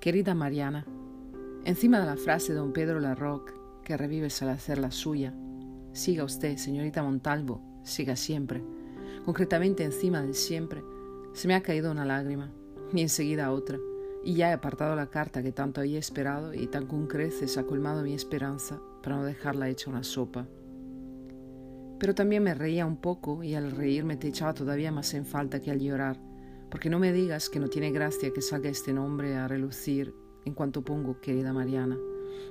Querida Mariana, encima de la frase de don Pedro Larroque, que revives al hacer la suya, siga usted, señorita Montalvo, siga siempre. Concretamente encima del siempre, se me ha caído una lágrima, y enseguida otra, y ya he apartado la carta que tanto había esperado y tan con creces ha colmado mi esperanza para no dejarla hecha una sopa. Pero también me reía un poco y al reírme te echaba todavía más en falta que al llorar porque no me digas que no tiene gracia que salga este nombre a relucir en cuanto pongo querida Mariana,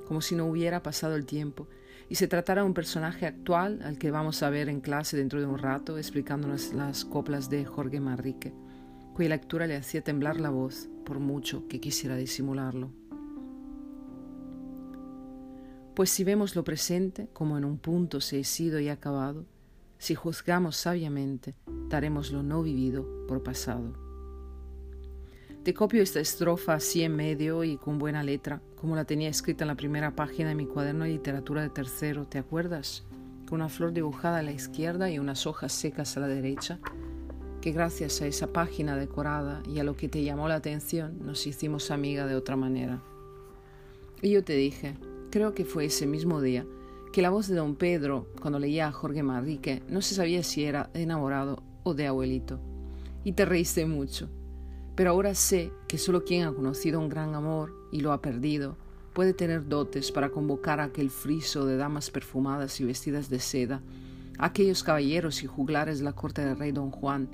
como si no hubiera pasado el tiempo y se tratara de un personaje actual al que vamos a ver en clase dentro de un rato explicándonos las coplas de Jorge Manrique, cuya lectura le hacía temblar la voz por mucho que quisiera disimularlo. Pues si vemos lo presente como en un punto se ha sido y acabado, si juzgamos sabiamente, daremos lo no vivido por pasado. Te copio esta estrofa así en medio y con buena letra, como la tenía escrita en la primera página de mi cuaderno de literatura de tercero, ¿te acuerdas? Con una flor dibujada a la izquierda y unas hojas secas a la derecha, que gracias a esa página decorada y a lo que te llamó la atención nos hicimos amiga de otra manera. Y yo te dije, creo que fue ese mismo día, que la voz de don Pedro, cuando leía a Jorge Manrique, no se sabía si era de enamorado o de abuelito. Y te reíste mucho pero ahora sé que solo quien ha conocido un gran amor y lo ha perdido puede tener dotes para convocar a aquel friso de damas perfumadas y vestidas de seda, a aquellos caballeros y juglares de la corte del rey don Juan,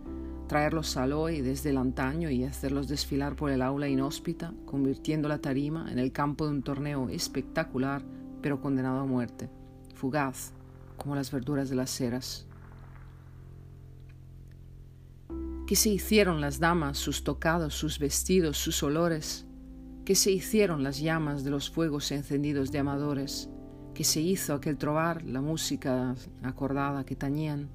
traerlos al hoy desde el antaño y hacerlos desfilar por el aula inhóspita, convirtiendo la tarima en el campo de un torneo espectacular, pero condenado a muerte, fugaz, como las verduras de las ceras. ¿Qué se hicieron las damas, sus tocados, sus vestidos, sus olores? ¿Qué se hicieron las llamas de los fuegos encendidos de amadores? ¿Qué se hizo aquel trobar, la música acordada que tañían?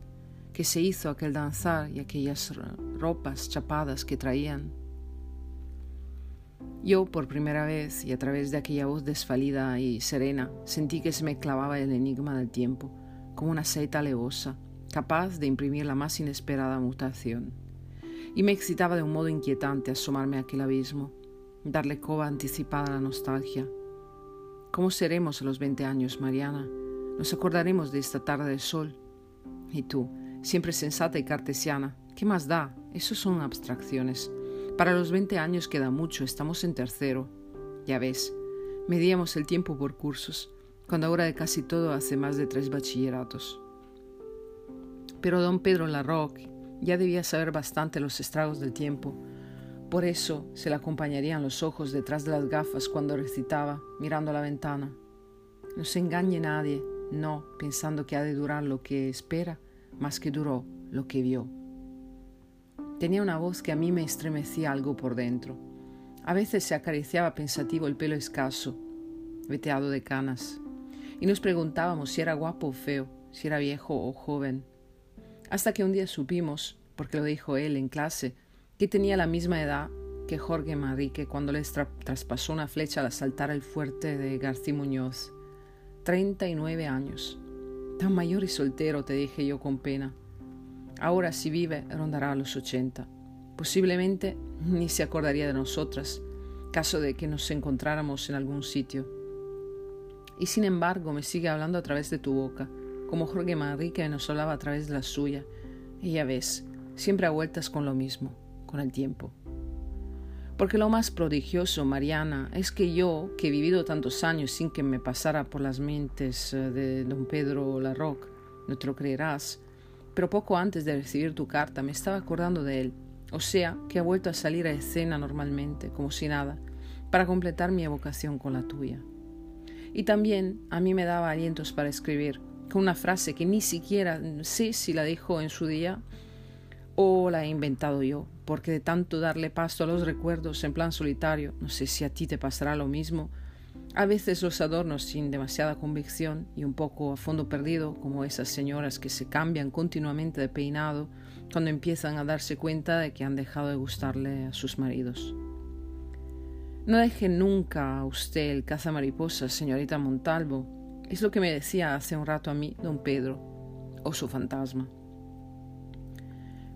¿Qué se hizo aquel danzar y aquellas ropas chapadas que traían? Yo, por primera vez, y a través de aquella voz desfalida y serena, sentí que se me clavaba el enigma del tiempo, como una saeta alevosa, capaz de imprimir la más inesperada mutación y me excitaba de un modo inquietante asomarme a aquel abismo, darle coba anticipada a la nostalgia. ¿Cómo seremos a los veinte años, Mariana? Nos acordaremos de esta tarde de sol. Y tú, siempre sensata y cartesiana, ¿qué más da? Eso son abstracciones. Para los veinte años queda mucho, estamos en tercero. Ya ves, medíamos el tiempo por cursos, cuando ahora de casi todo hace más de tres bachilleratos. Pero don Pedro Larroque ya debía saber bastante los estragos del tiempo. Por eso se le acompañarían los ojos detrás de las gafas cuando recitaba, mirando a la ventana. No se engañe nadie, no, pensando que ha de durar lo que espera, más que duró lo que vio. Tenía una voz que a mí me estremecía algo por dentro. A veces se acariciaba pensativo el pelo escaso, veteado de canas, y nos preguntábamos si era guapo o feo, si era viejo o joven. Hasta que un día supimos, porque lo dijo él en clase, que tenía la misma edad que Jorge Manrique cuando les traspasó una flecha al asaltar el fuerte de García Muñoz. Treinta y nueve años. Tan mayor y soltero, te dije yo con pena. Ahora si vive, rondará a los ochenta. Posiblemente ni se acordaría de nosotras, caso de que nos encontráramos en algún sitio. Y sin embargo me sigue hablando a través de tu boca, como Jorge Manrique nos hablaba a través de la suya. Y ya ves, siempre a vueltas con lo mismo, con el tiempo. Porque lo más prodigioso, Mariana, es que yo, que he vivido tantos años sin que me pasara por las mentes eh, de don Pedro Larroque, no te lo creerás, pero poco antes de recibir tu carta me estaba acordando de él, o sea, que ha vuelto a salir a escena normalmente, como si nada, para completar mi evocación con la tuya. Y también a mí me daba alientos para escribir, con una frase que ni siquiera sé si la dijo en su día o la he inventado yo, porque de tanto darle paso a los recuerdos en plan solitario, no sé si a ti te pasará lo mismo, a veces los adorno sin demasiada convicción y un poco a fondo perdido, como esas señoras que se cambian continuamente de peinado cuando empiezan a darse cuenta de que han dejado de gustarle a sus maridos. No deje nunca a usted el caza mariposas, señorita Montalvo, es lo que me decía hace un rato a mí don Pedro, o su fantasma.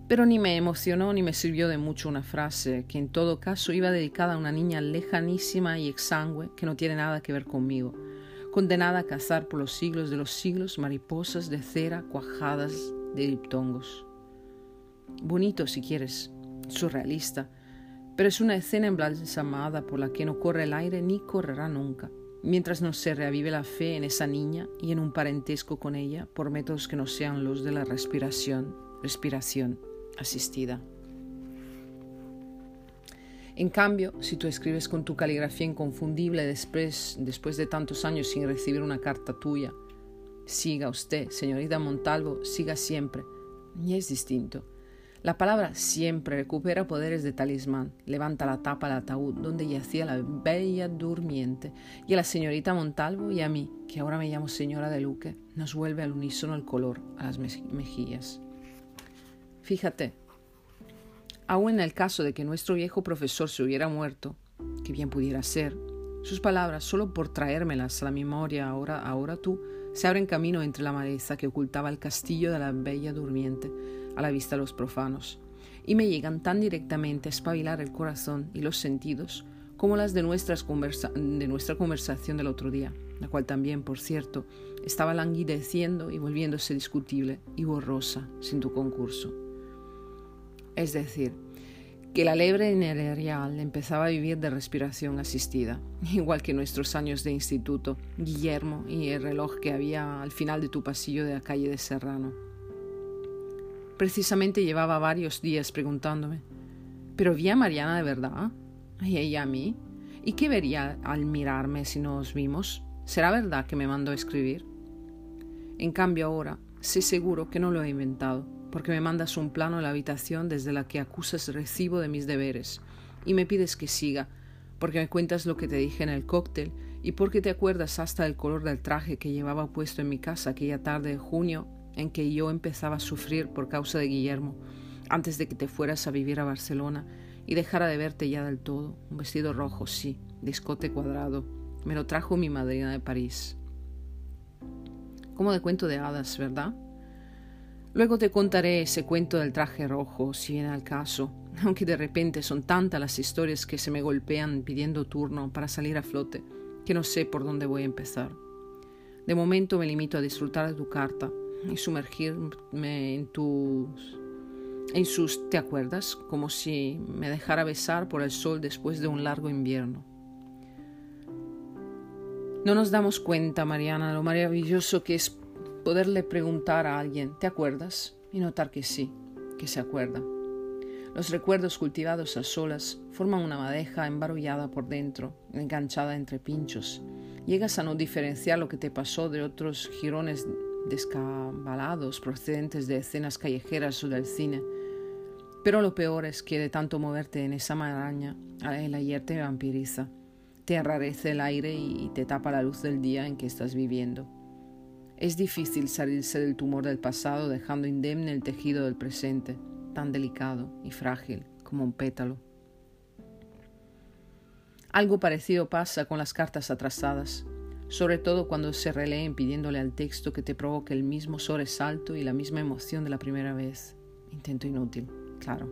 Pero ni me emocionó ni me sirvió de mucho una frase que en todo caso iba dedicada a una niña lejanísima y exangüe que no tiene nada que ver conmigo, condenada a cazar por los siglos de los siglos mariposas de cera cuajadas de diptongos. Bonito si quieres, surrealista, pero es una escena embalsamada por la que no corre el aire ni correrá nunca, mientras no se reavive la fe en esa niña y en un parentesco con ella por métodos que no sean los de la respiración, respiración asistida. En cambio, si tú escribes con tu caligrafía inconfundible después, después de tantos años sin recibir una carta tuya, siga usted, señorita Montalvo, siga siempre, y es distinto la palabra siempre recupera poderes de talismán, levanta la tapa del ataúd donde yacía la bella durmiente, y a la señorita Montalvo y a mí, que ahora me llamo señora de Luque, nos vuelve al unísono el color a las mejillas. Fíjate, aun en el caso de que nuestro viejo profesor se hubiera muerto, que bien pudiera ser, sus palabras, solo por traérmelas a la memoria ahora, ahora tú, se abren camino entre la maleza que ocultaba el castillo de la bella durmiente, a la vista de los profanos, y me llegan tan directamente a espabilar el corazón y los sentidos como las de, nuestras de nuestra conversación del otro día, la cual también, por cierto, estaba languideciendo y volviéndose discutible y borrosa sin tu concurso. Es decir, que la lebre real empezaba a vivir de respiración asistida, igual que nuestros años de instituto, Guillermo y el reloj que había al final de tu pasillo de la calle de Serrano. Precisamente llevaba varios días preguntándome, ¿pero vi a Mariana de verdad? ¿Y ella a mí? ¿Y qué vería al mirarme si nos vimos? ¿Será verdad que me mandó a escribir? En cambio ahora sé seguro que no lo he inventado, porque me mandas un plano a la habitación desde la que acusas recibo de mis deberes, y me pides que siga, porque me cuentas lo que te dije en el cóctel, y porque te acuerdas hasta del color del traje que llevaba puesto en mi casa aquella tarde de junio en que yo empezaba a sufrir por causa de Guillermo, antes de que te fueras a vivir a Barcelona y dejara de verte ya del todo. Un vestido rojo, sí, de escote cuadrado. Me lo trajo mi madrina de París. Como de cuento de hadas, ¿verdad? Luego te contaré ese cuento del traje rojo, si viene al caso, aunque de repente son tantas las historias que se me golpean pidiendo turno para salir a flote, que no sé por dónde voy a empezar. De momento me limito a disfrutar de tu carta, y sumergirme en tus en sus te acuerdas como si me dejara besar por el sol después de un largo invierno. No nos damos cuenta, Mariana, lo maravilloso que es poderle preguntar a alguien, ¿te acuerdas? y notar que sí, que se acuerda. Los recuerdos cultivados a solas forman una madeja embarullada por dentro, enganchada entre pinchos. Llegas a no diferenciar lo que te pasó de otros jirones descabalados procedentes de escenas callejeras o del cine. Pero lo peor es que de tanto moverte en esa maraña, el ayer te vampiriza, te enrarece el aire y te tapa la luz del día en que estás viviendo. Es difícil salirse del tumor del pasado dejando indemne el tejido del presente, tan delicado y frágil como un pétalo. Algo parecido pasa con las cartas atrasadas sobre todo cuando se releen pidiéndole al texto que te provoque el mismo sobresalto y la misma emoción de la primera vez. Intento inútil, claro.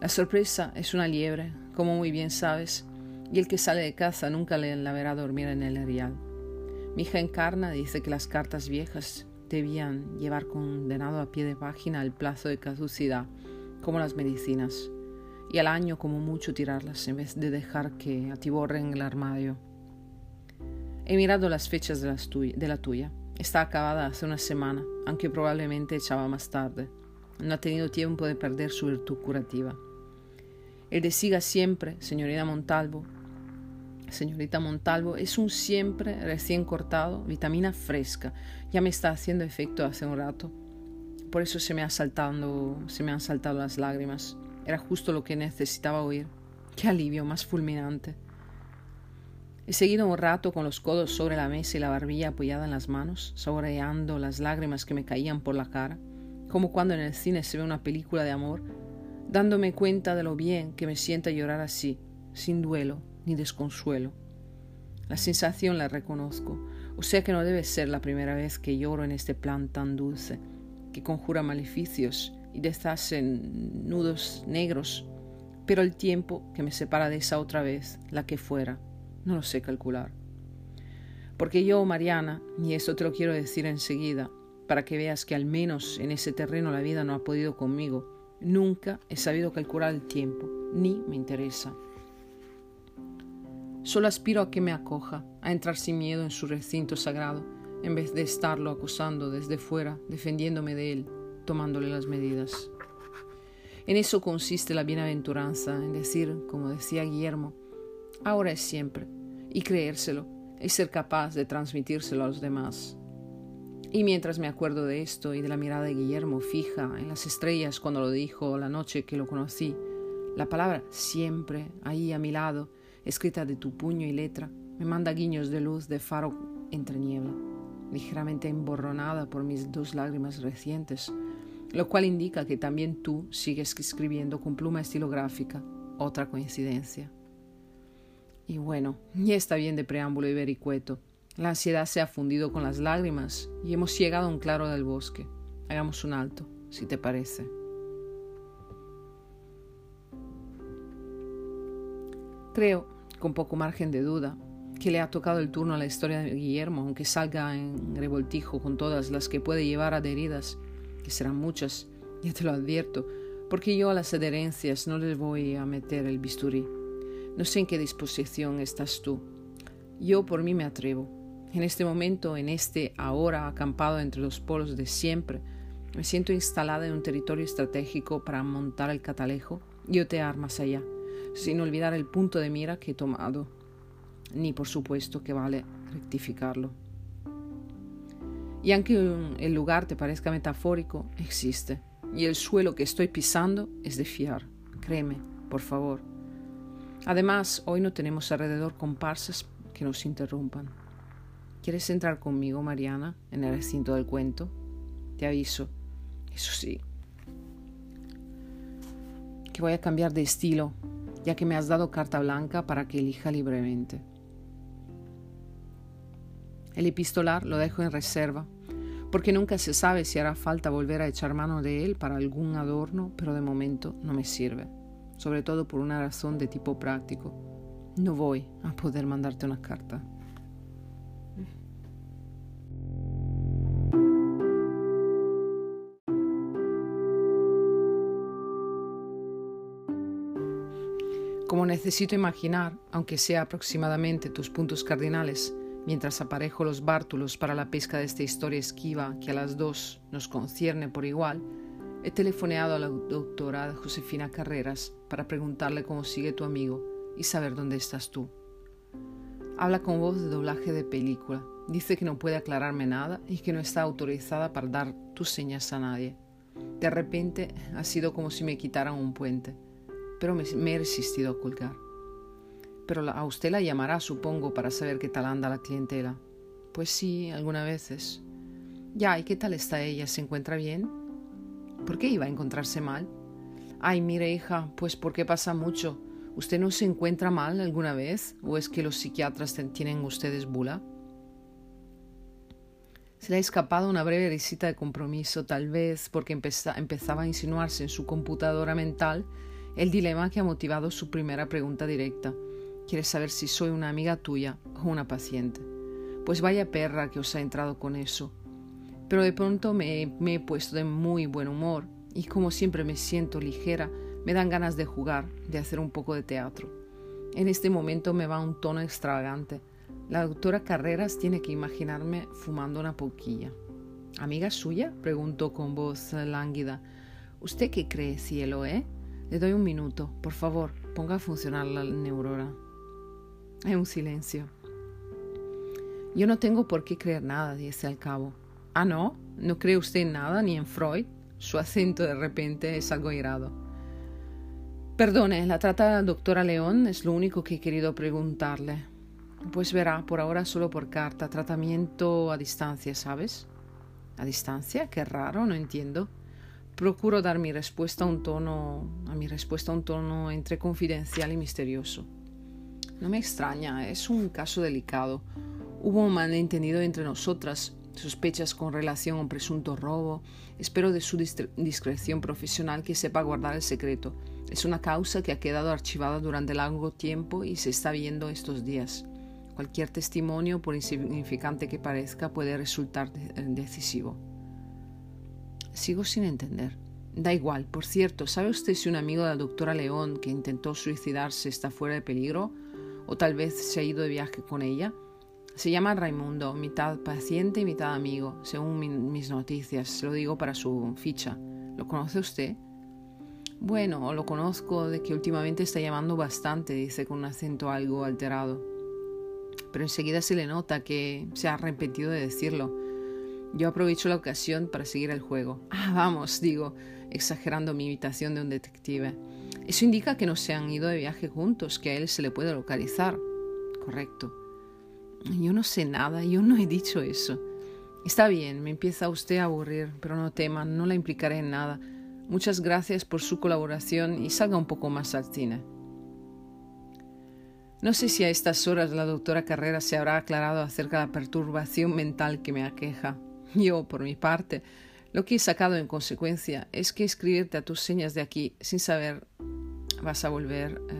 La sorpresa es una liebre, como muy bien sabes, y el que sale de casa nunca la verá dormir en el erial. Mi hija encarna dice que las cartas viejas debían llevar condenado a pie de página el plazo de caducidad, como las medicinas, y al año como mucho tirarlas en vez de dejar que atiborren el armario. He mirado las fechas de, la tuya. Está acabada hace una semana, aunque probablemente echaba más tarde. No ha tenido tiempo de perder su virtud curativa. El de siga siempre, señorita Montalvo. Señorita Montalvo, es un siempre recién cortado, vitamina fresca. Ya me está haciendo efecto hace un rato. Por eso se me han saltado las lágrimas. Era justo lo que necesitaba oír. Qué alivio más fulminante. He seguido un rato con los codos sobre la mesa y la barbilla apoyada en las manos, saboreando las lágrimas que me caían por la cara, como cuando en el cine se ve una película de amor, dándome cuenta de lo bien que me sienta llorar así, sin duelo ni desconsuelo. La sensación la reconozco, o sea que no debe ser la primera vez que lloro en este plan tan dulce, que conjura maleficios y deshacen nudos negros, pero el tiempo que me separa de esa otra vez, la que fuera, no lo sé calcular. Porque yo, Mariana, y esto te lo quiero decir enseguida, para que veas que al menos en ese terreno la vida no ha podido conmigo, nunca he sabido calcular el tiempo, ni me interesa. Solo aspiro a que me acoja, a entrar sin miedo en su recinto sagrado, en vez de estarlo acosando desde fuera, defendiéndome de él, tomándole las medidas. En eso consiste la bienaventuranza, en decir, como decía Guillermo, ahora es siempre, y creérselo, y ser capaz de transmitírselo a los demás. Y mientras me acuerdo de esto y de la mirada de Guillermo fija en las estrellas cuando lo dijo la noche que lo conocí, la palabra siempre ahí a mi lado, escrita de tu puño y letra, me manda guiños de luz de faro entre niebla, ligeramente emborronada por mis dos lágrimas recientes, lo cual indica que también tú sigues escribiendo con pluma estilográfica, otra coincidencia. Y bueno, ya está bien de preámbulo y vericueto. La ansiedad se ha fundido con las lágrimas y hemos llegado a un claro del bosque. Hagamos un alto, si te parece. Creo con poco margen de duda, que le ha tocado el turno a la historia de Guillermo, aunque salga en revoltijo con todas las que puede llevar adheridas, que serán muchas, ya te lo advierto, porque yo a las adherencias no les voy a meter el bisturí. No sé en qué disposición estás tú. Yo por mí me atrevo. En este momento, en este ahora acampado entre los polos de siempre, me siento instalada en un territorio estratégico para montar el catalejo y otear más allá sin olvidar el punto de mira que he tomado, ni por supuesto que vale rectificarlo. Y aunque el lugar te parezca metafórico, existe, y el suelo que estoy pisando es de fiar, créeme, por favor. Además, hoy no tenemos alrededor comparsas que nos interrumpan. ¿Quieres entrar conmigo, Mariana, en el recinto del cuento? Te aviso, eso sí, que voy a cambiar de estilo ya que me has dado carta blanca para que elija libremente. El epistolar lo dejo en reserva, porque nunca se sabe si hará falta volver a echar mano de él para algún adorno, pero de momento no me sirve, sobre todo por una razón de tipo práctico. No voy a poder mandarte una carta. Como necesito imaginar, aunque sea aproximadamente tus puntos cardinales, mientras aparejo los bártulos para la pesca de esta historia esquiva que a las dos nos concierne por igual, he telefoneado a la doctora Josefina Carreras para preguntarle cómo sigue tu amigo y saber dónde estás tú. Habla con voz de doblaje de película. Dice que no puede aclararme nada y que no está autorizada para dar tus señas a nadie. De repente ha sido como si me quitaran un puente pero me, he resistido a colgar. Pero a usted la llamará, supongo, para saber qué tal anda la clientela. Pues sí, algunas veces. Ya, ¿y qué tal está ella? ¿Se encuentra bien? ¿Por qué iba a encontrarse mal? Ay, mire, hija, pues porque pasa mucho. ¿Usted no se encuentra mal alguna vez? ¿O es que los psiquiatras tienen ustedes bula? Se le ha escapado una breve visita de compromiso, tal vez porque empezaba a insinuarse en su computadora mental el dilema que ha motivado su primera pregunta directa. Quieres saber si soy una amiga tuya o una paciente. Pues vaya perra que os ha entrado con eso. Pero de pronto me, he puesto de muy buen humor y como siempre me siento ligera, me dan ganas de jugar, de hacer un poco de teatro. En este momento me va un tono extravagante. La doctora Carreras tiene que imaginarme fumando una poquilla. ¿Amiga suya? preguntó con voz lánguida. ¿Usted qué cree, cielo, eh? Le doy un minuto, por favor, ponga a funcionar la neurona. Hay un silencio. Yo no tengo por qué creer nada, dice al cabo. Ah, no, ¿no cree usted en nada, ni en Freud? Su acento de repente es algo irado. Perdone, la trata la doctora León es lo único que he querido preguntarle. Pues verá, por ahora solo por carta, tratamiento a distancia, ¿sabes? ¿A distancia? Qué raro, no entiendo. Procuro dar mi respuesta a un tono, a mi respuesta a un tono entre confidencial y misterioso. No me extraña, es un caso delicado. Hubo un malentendido entre nosotras, sospechas con relación a un presunto robo. Espero de su discreción profesional que sepa guardar el secreto. Es una causa que ha quedado archivada durante largo tiempo y se está viendo estos días. Cualquier testimonio, por insignificante que parezca, puede resultar decisivo. Sigo sin entender. Da igual, por cierto, ¿sabe usted si un amigo de la doctora León que intentó suicidarse está fuera de peligro? ¿O tal vez se ha ido de viaje con ella? Se llama Raimundo, mitad paciente y mitad amigo, según mis noticias. Lo digo para su ficha. ¿Lo conoce usted? Bueno, lo conozco de que últimamente está llamando bastante, dice con un acento algo alterado. Pero enseguida se le nota que se ha arrepentido de decirlo. Yo aprovecho la ocasión para seguir el juego. Ah, vamos, digo, exagerando mi imitación de un detective. Eso indica que no se han ido de viaje juntos, que a él se le puede localizar. Correcto. Yo no sé nada, yo no he dicho eso. Está bien, me empieza usted a aburrir, pero no tema, no la implicaré en nada. Muchas gracias por su colaboración y salga un poco más al cine. No sé si a estas horas la doctora Carrera se habrá aclarado acerca de la perturbación mental que me aqueja. Yo, por mi parte, lo que he sacado en consecuencia es que escribirte a tus señas de aquí sin saber vas a volver eh,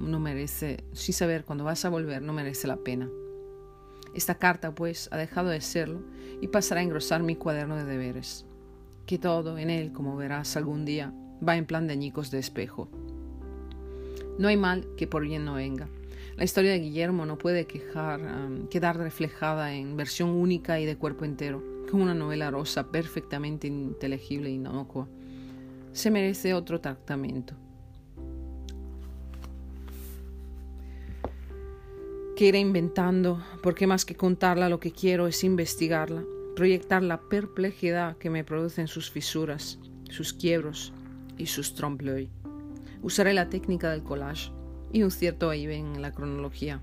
no merece, sin saber cuándo vas a volver no merece la pena. Esta carta, pues, ha dejado de serlo y pasará a engrosar mi cuaderno de deberes, que todo en él, como verás algún día, va en plan de añicos de espejo. No hay mal que por bien no venga. La historia de Guillermo no puede quedar reflejada en versión única y de cuerpo entero, como una novela rosa perfectamente inteligible y inocua. Se merece otro tratamiento. Que iré inventando, porque más que contarla lo que quiero es investigarla, proyectar la perplejidad que me producen sus fisuras, sus quiebros y sus trompe Usaré la técnica del collage y un cierto vaivén en la cronología.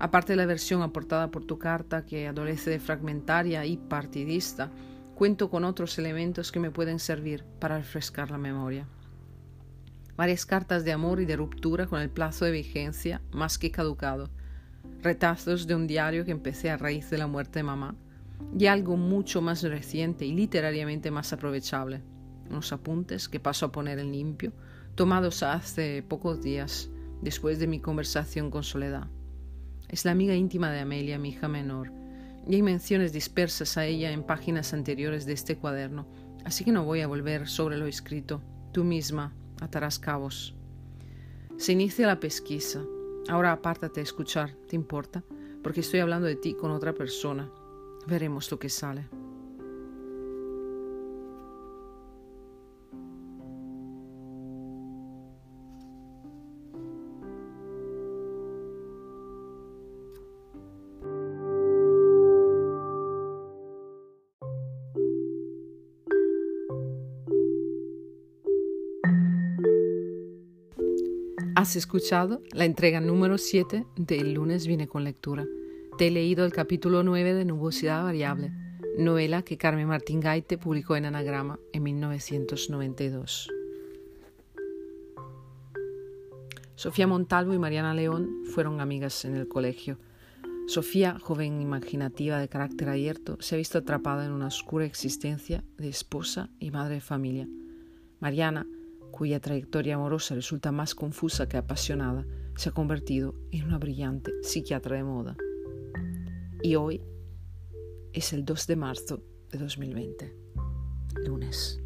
Aparte de la versión aportada por tu carta, que adolece de fragmentaria y partidista, cuento con otros elementos que me pueden servir para refrescar la memoria. Varias cartas de amor y de ruptura con el plazo de vigencia más que caducado, retazos de un diario que empecé a raíz de la muerte de mamá, y algo mucho más reciente y literariamente más aprovechable, unos apuntes que paso a poner en limpio, tomados hace pocos días, después de mi conversación con Soledad. Es la amiga íntima de Amelia, mi hija menor, y hay menciones dispersas a ella en páginas anteriores de este cuaderno, así que no voy a volver sobre lo escrito. Tú misma atarás cabos. Se inicia la pesquisa. Ahora apártate a escuchar, ¿te importa? Porque estoy hablando de ti con otra persona. Veremos lo que sale. Has escuchado la entrega número 7 de El lunes viene con lectura. Te he leído el capítulo 9 de Nubosidad Variable, novela que Carmen Martín Gaite publicó en Anagrama en 1992. Sofía Montalvo y Mariana León fueron amigas en el colegio. Sofía, joven imaginativa de carácter abierto, se ha visto atrapada en una oscura existencia de esposa y madre de familia. Mariana, cuya trayectoria amorosa resulta más confusa que apasionada, se ha convertido en una brillante psiquiatra de moda. Y hoy es el 2 de marzo de 2020, lunes.